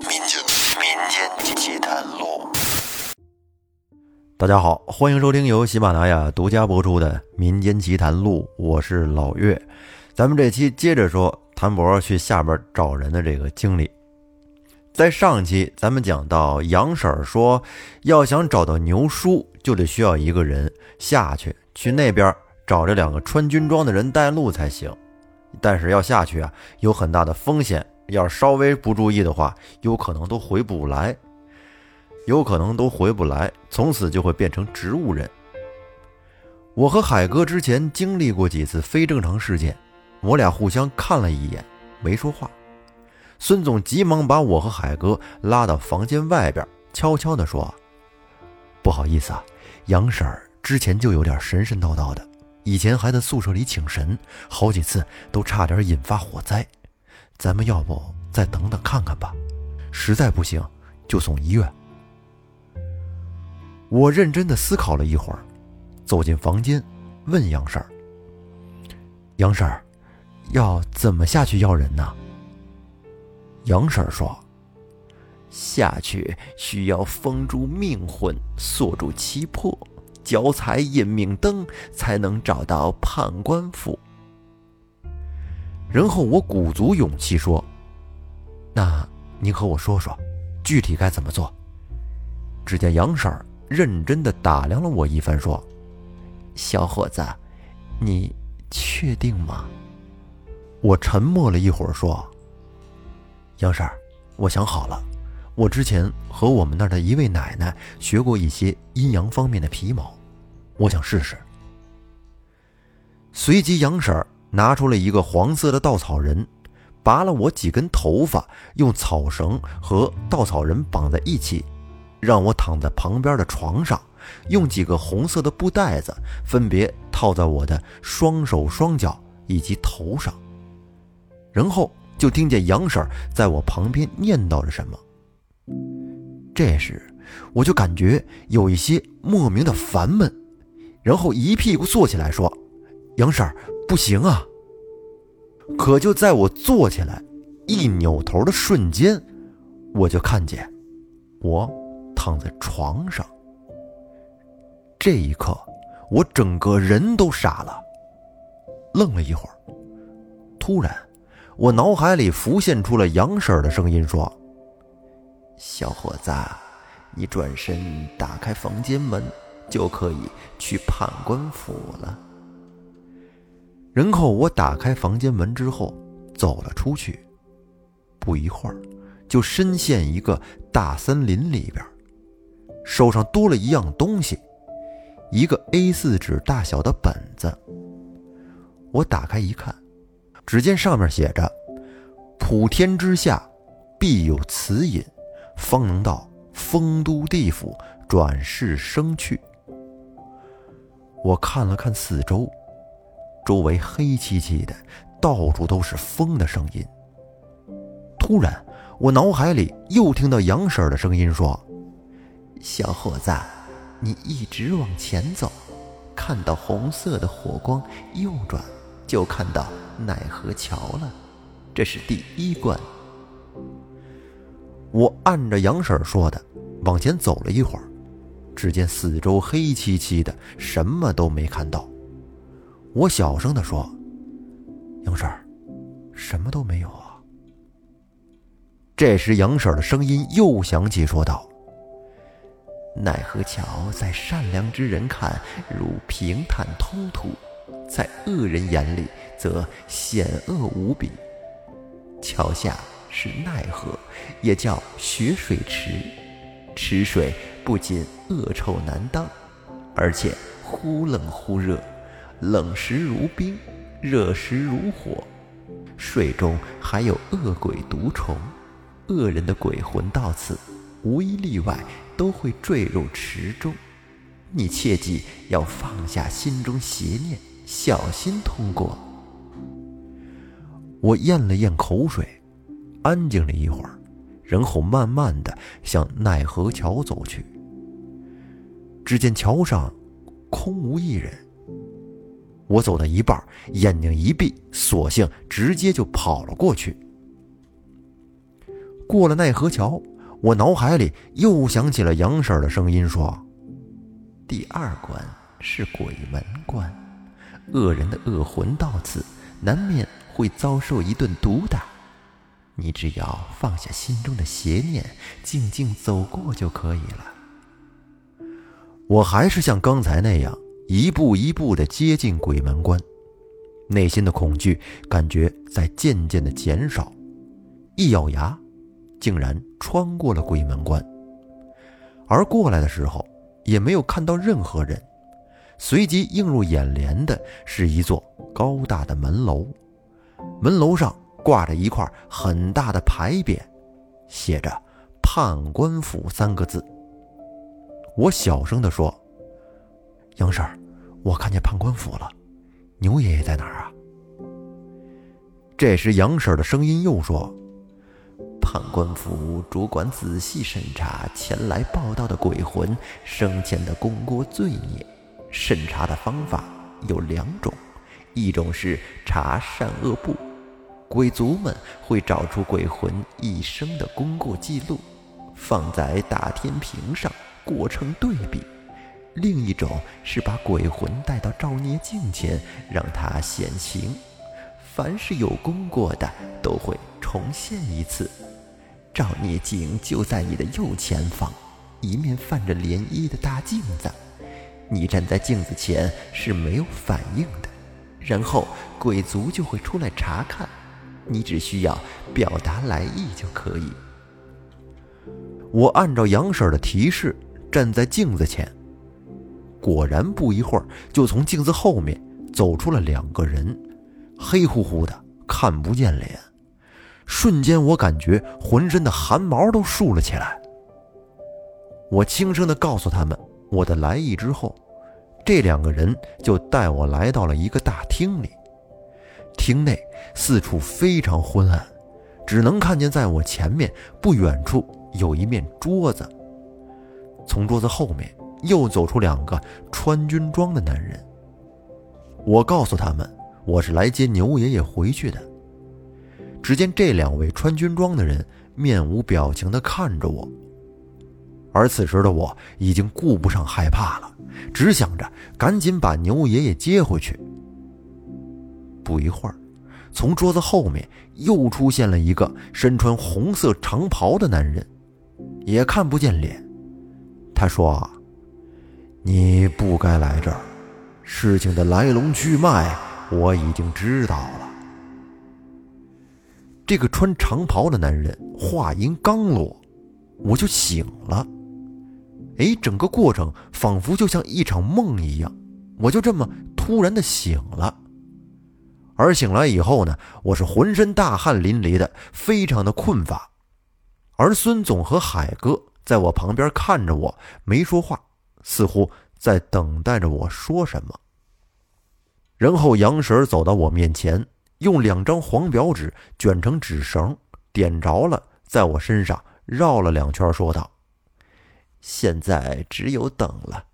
民间民间奇谈录。大家好，欢迎收听由喜马拉雅独家播出的《民间奇谈录》，我是老岳。咱们这期接着说谭博去下边找人的这个经历。在上期咱们讲到，杨婶儿说，要想找到牛叔，就得需要一个人下去，去那边找这两个穿军装的人带路才行。但是要下去啊，有很大的风险，要是稍微不注意的话，有可能都回不来，有可能都回不来，从此就会变成植物人。我和海哥之前经历过几次非正常事件，我俩互相看了一眼，没说话。孙总急忙把我和海哥拉到房间外边，悄悄地说：“不好意思啊，杨婶儿之前就有点神神叨叨的，以前还在宿舍里请神，好几次都差点引发火灾。咱们要不再等等看看吧，实在不行就送医院。”我认真的思考了一会儿，走进房间，问杨婶儿：“杨婶儿，要怎么下去要人呢？”杨婶儿说：“下去需要封住命魂，锁住七魄，脚踩引命灯，才能找到判官府。”然后我鼓足勇气说：“那您和我说说，具体该怎么做？”只见杨婶儿认真的打量了我一番，说：“小伙子，你确定吗？”我沉默了一会儿，说。杨婶儿，我想好了，我之前和我们那儿的一位奶奶学过一些阴阳方面的皮毛，我想试试。随即，杨婶儿拿出了一个黄色的稻草人，拔了我几根头发，用草绳和稻草人绑在一起，让我躺在旁边的床上，用几个红色的布袋子分别套在我的双手、双脚以及头上，然后。就听见杨婶在我旁边念叨着什么。这时，我就感觉有一些莫名的烦闷，然后一屁股坐起来说：“杨婶不行啊！”可就在我坐起来一扭头的瞬间，我就看见我躺在床上。这一刻，我整个人都傻了，愣了一会儿，突然。我脑海里浮现出了杨婶的声音，说：“小伙子，你转身打开房间门，就可以去判官府了。”然后我打开房间门之后，走了出去。不一会儿，就深陷一个大森林里边，手上多了一样东西，一个 A4 纸大小的本子。我打开一看。只见上面写着：“普天之下，必有此隐，方能到丰都地府转世生去。”我看了看四周，周围黑漆漆的，到处都是风的声音。突然，我脑海里又听到杨婶的声音说：“小伙子，你一直往前走，看到红色的火光，右转。”就看到奈何桥了，这是第一关。我按着杨婶说的往前走了一会儿，只见四周黑漆漆的，什么都没看到。我小声的说：“杨婶儿什么都没有啊。”这时，杨婶儿的声音又响起，说道：“奈何桥在善良之人看如平坦通途。”在恶人眼里，则险恶无比。桥下是奈何，也叫雪水池。池水不仅恶臭难当，而且忽冷忽热，冷时如冰，热时如火。水中还有恶鬼毒虫，恶人的鬼魂到此，无一例外都会坠入池中。你切记要放下心中邪念。小心通过。我咽了咽口水，安静了一会儿，然后慢慢的向奈何桥走去。只见桥上空无一人。我走到一半，眼睛一闭，索性直接就跑了过去。过了奈何桥，我脑海里又响起了杨婶的声音说：“第二关是鬼门关，恶人的恶魂到此，难免会遭受一顿毒打。你只要放下心中的邪念，静静走过就可以了。”我还是像刚才那样，一步一步地接近鬼门关，内心的恐惧感觉在渐渐地减少。一咬牙，竟然穿过了鬼门关。而过来的时候，也没有看到任何人。随即映入眼帘的是一座高大的门楼，门楼上挂着一块很大的牌匾，写着“判官府”三个字。我小声地说：“杨婶儿，我看见判官府了，牛爷爷在哪儿啊？”这时，杨婶的声音又说：“判官府主管仔细审查前来报道的鬼魂生前的功过罪孽，审查的方法有两种，一种是查善恶簿，鬼卒们会找出鬼魂一生的功过记录，放在大天平上。”过程对比，另一种是把鬼魂带到照孽镜前，让他显形。凡是有功过的，都会重现一次。照孽镜就在你的右前方，一面泛着涟漪的大镜子。你站在镜子前是没有反应的，然后鬼族就会出来查看。你只需要表达来意就可以。我按照杨婶的提示。站在镜子前，果然不一会儿，就从镜子后面走出了两个人，黑乎乎的，看不见脸。瞬间，我感觉浑身的汗毛都竖了起来。我轻声的告诉他们我的来意之后，这两个人就带我来到了一个大厅里。厅内四处非常昏暗，只能看见在我前面不远处有一面桌子。从桌子后面又走出两个穿军装的男人。我告诉他们，我是来接牛爷爷回去的。只见这两位穿军装的人面无表情地看着我，而此时的我已经顾不上害怕了，只想着赶紧把牛爷爷接回去。不一会儿，从桌子后面又出现了一个身穿红色长袍的男人，也看不见脸。他说：“你不该来这儿，事情的来龙去脉我已经知道了。”这个穿长袍的男人话音刚落，我就醒了。哎，整个过程仿佛就像一场梦一样，我就这么突然的醒了。而醒来以后呢，我是浑身大汗淋漓的，非常的困乏。而孙总和海哥。在我旁边看着我，没说话，似乎在等待着我说什么。然后杨婶走到我面前，用两张黄表纸卷成纸绳，点着了，在我身上绕了两圈，说道：“现在只有等了。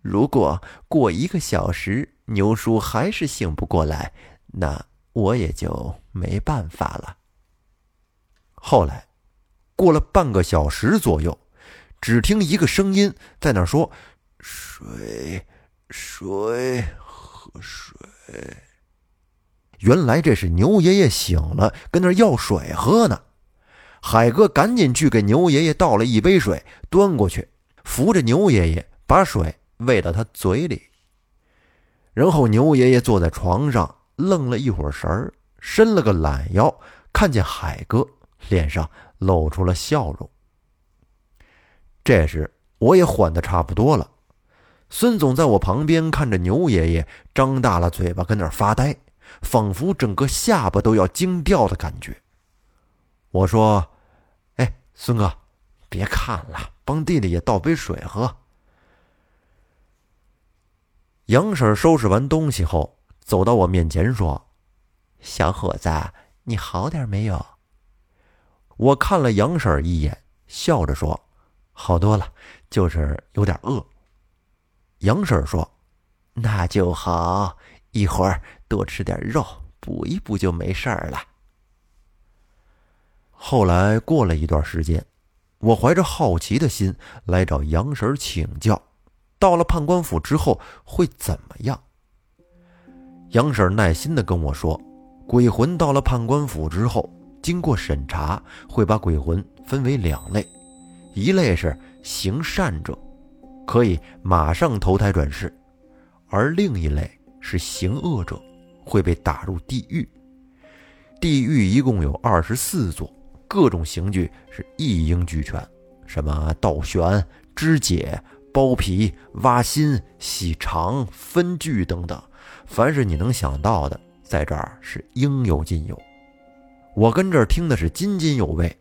如果过一个小时牛叔还是醒不过来，那我也就没办法了。”后来，过了半个小时左右。只听一个声音在那说：“水，水，喝水。”原来这是牛爷爷醒了，跟那要水喝呢。海哥赶紧去给牛爷爷倒了一杯水，端过去，扶着牛爷爷把水喂到他嘴里。然后牛爷爷坐在床上，愣了一会儿神儿，伸了个懒腰，看见海哥，脸上露出了笑容。这时我也缓得差不多了，孙总在我旁边看着牛爷爷张大了嘴巴跟那儿发呆，仿佛整个下巴都要惊掉的感觉。我说：“哎，孙哥，别看了，帮弟弟也倒杯水喝。”杨婶收拾完东西后，走到我面前说：“小伙子，你好点没有？”我看了杨婶一眼，笑着说。好多了，就是有点饿。杨婶说：“那就好，一会儿多吃点肉，补一补就没事儿了。”后来过了一段时间，我怀着好奇的心来找杨婶请教，到了判官府之后会怎么样？杨婶耐心地跟我说，鬼魂到了判官府之后，经过审查，会把鬼魂分为两类，一类是行善者，可以马上投胎转世；而另一类是行恶者，会被打入地狱。地狱一共有二十四座，各种刑具是一应俱全，什么倒悬、肢解、剥皮、挖心、洗肠、分具等等，凡是你能想到的，在这儿是应有尽有。我跟这儿听的是津津有味，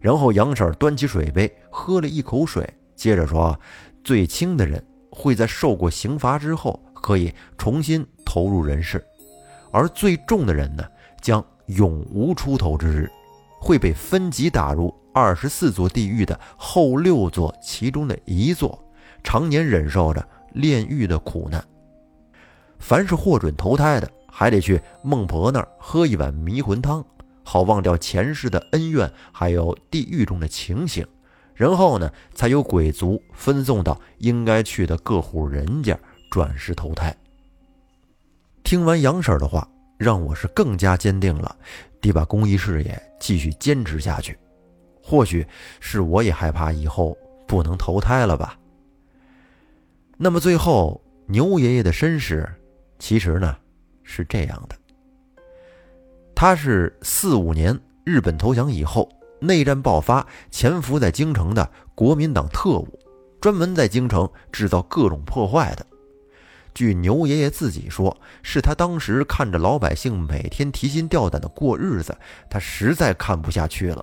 然后杨婶端起水杯喝了一口水，接着说：“最轻的人会在受过刑罚之后可以重新投入人世，而最重的人呢，将。”永无出头之日，会被分级打入二十四座地狱的后六座其中的一座，常年忍受着炼狱的苦难。凡是获准投胎的，还得去孟婆那儿喝一碗迷魂汤，好忘掉前世的恩怨，还有地狱中的情形。然后呢，才有鬼族分送到应该去的各户人家转世投胎。听完杨婶的话。让我是更加坚定了，得把公益事业继续坚持下去。或许是我也害怕以后不能投胎了吧。那么最后，牛爷爷的身世其实呢是这样的：他是四五年日本投降以后，内战爆发，潜伏在京城的国民党特务，专门在京城制造各种破坏的。据牛爷爷自己说，是他当时看着老百姓每天提心吊胆的过日子，他实在看不下去了。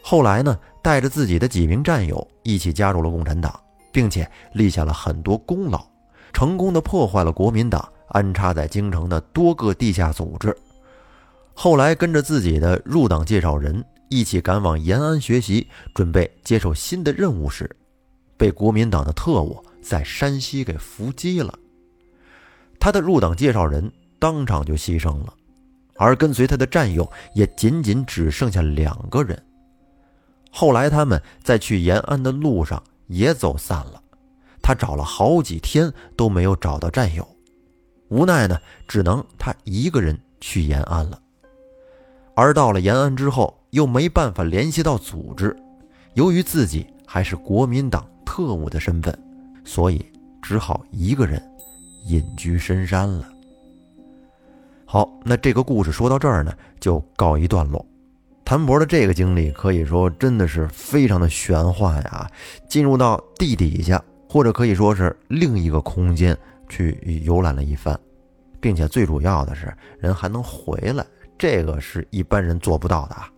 后来呢，带着自己的几名战友一起加入了共产党，并且立下了很多功劳，成功的破坏了国民党安插在京城的多个地下组织。后来跟着自己的入党介绍人一起赶往延安学习，准备接受新的任务时，被国民党的特务在山西给伏击了。他的入党介绍人当场就牺牲了，而跟随他的战友也仅仅只剩下两个人。后来他们在去延安的路上也走散了，他找了好几天都没有找到战友，无奈呢，只能他一个人去延安了。而到了延安之后，又没办法联系到组织，由于自己还是国民党特务的身份，所以只好一个人。隐居深山了。好，那这个故事说到这儿呢，就告一段落。谭博的这个经历可以说真的是非常的玄幻呀，进入到地底下，或者可以说是另一个空间去游览了一番，并且最主要的是人还能回来，这个是一般人做不到的啊。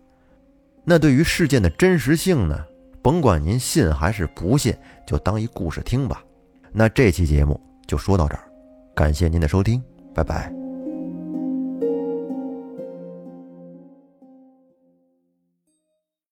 那对于事件的真实性呢，甭管您信还是不信，就当一故事听吧。那这期节目就说到这儿。感谢您的收听，拜拜。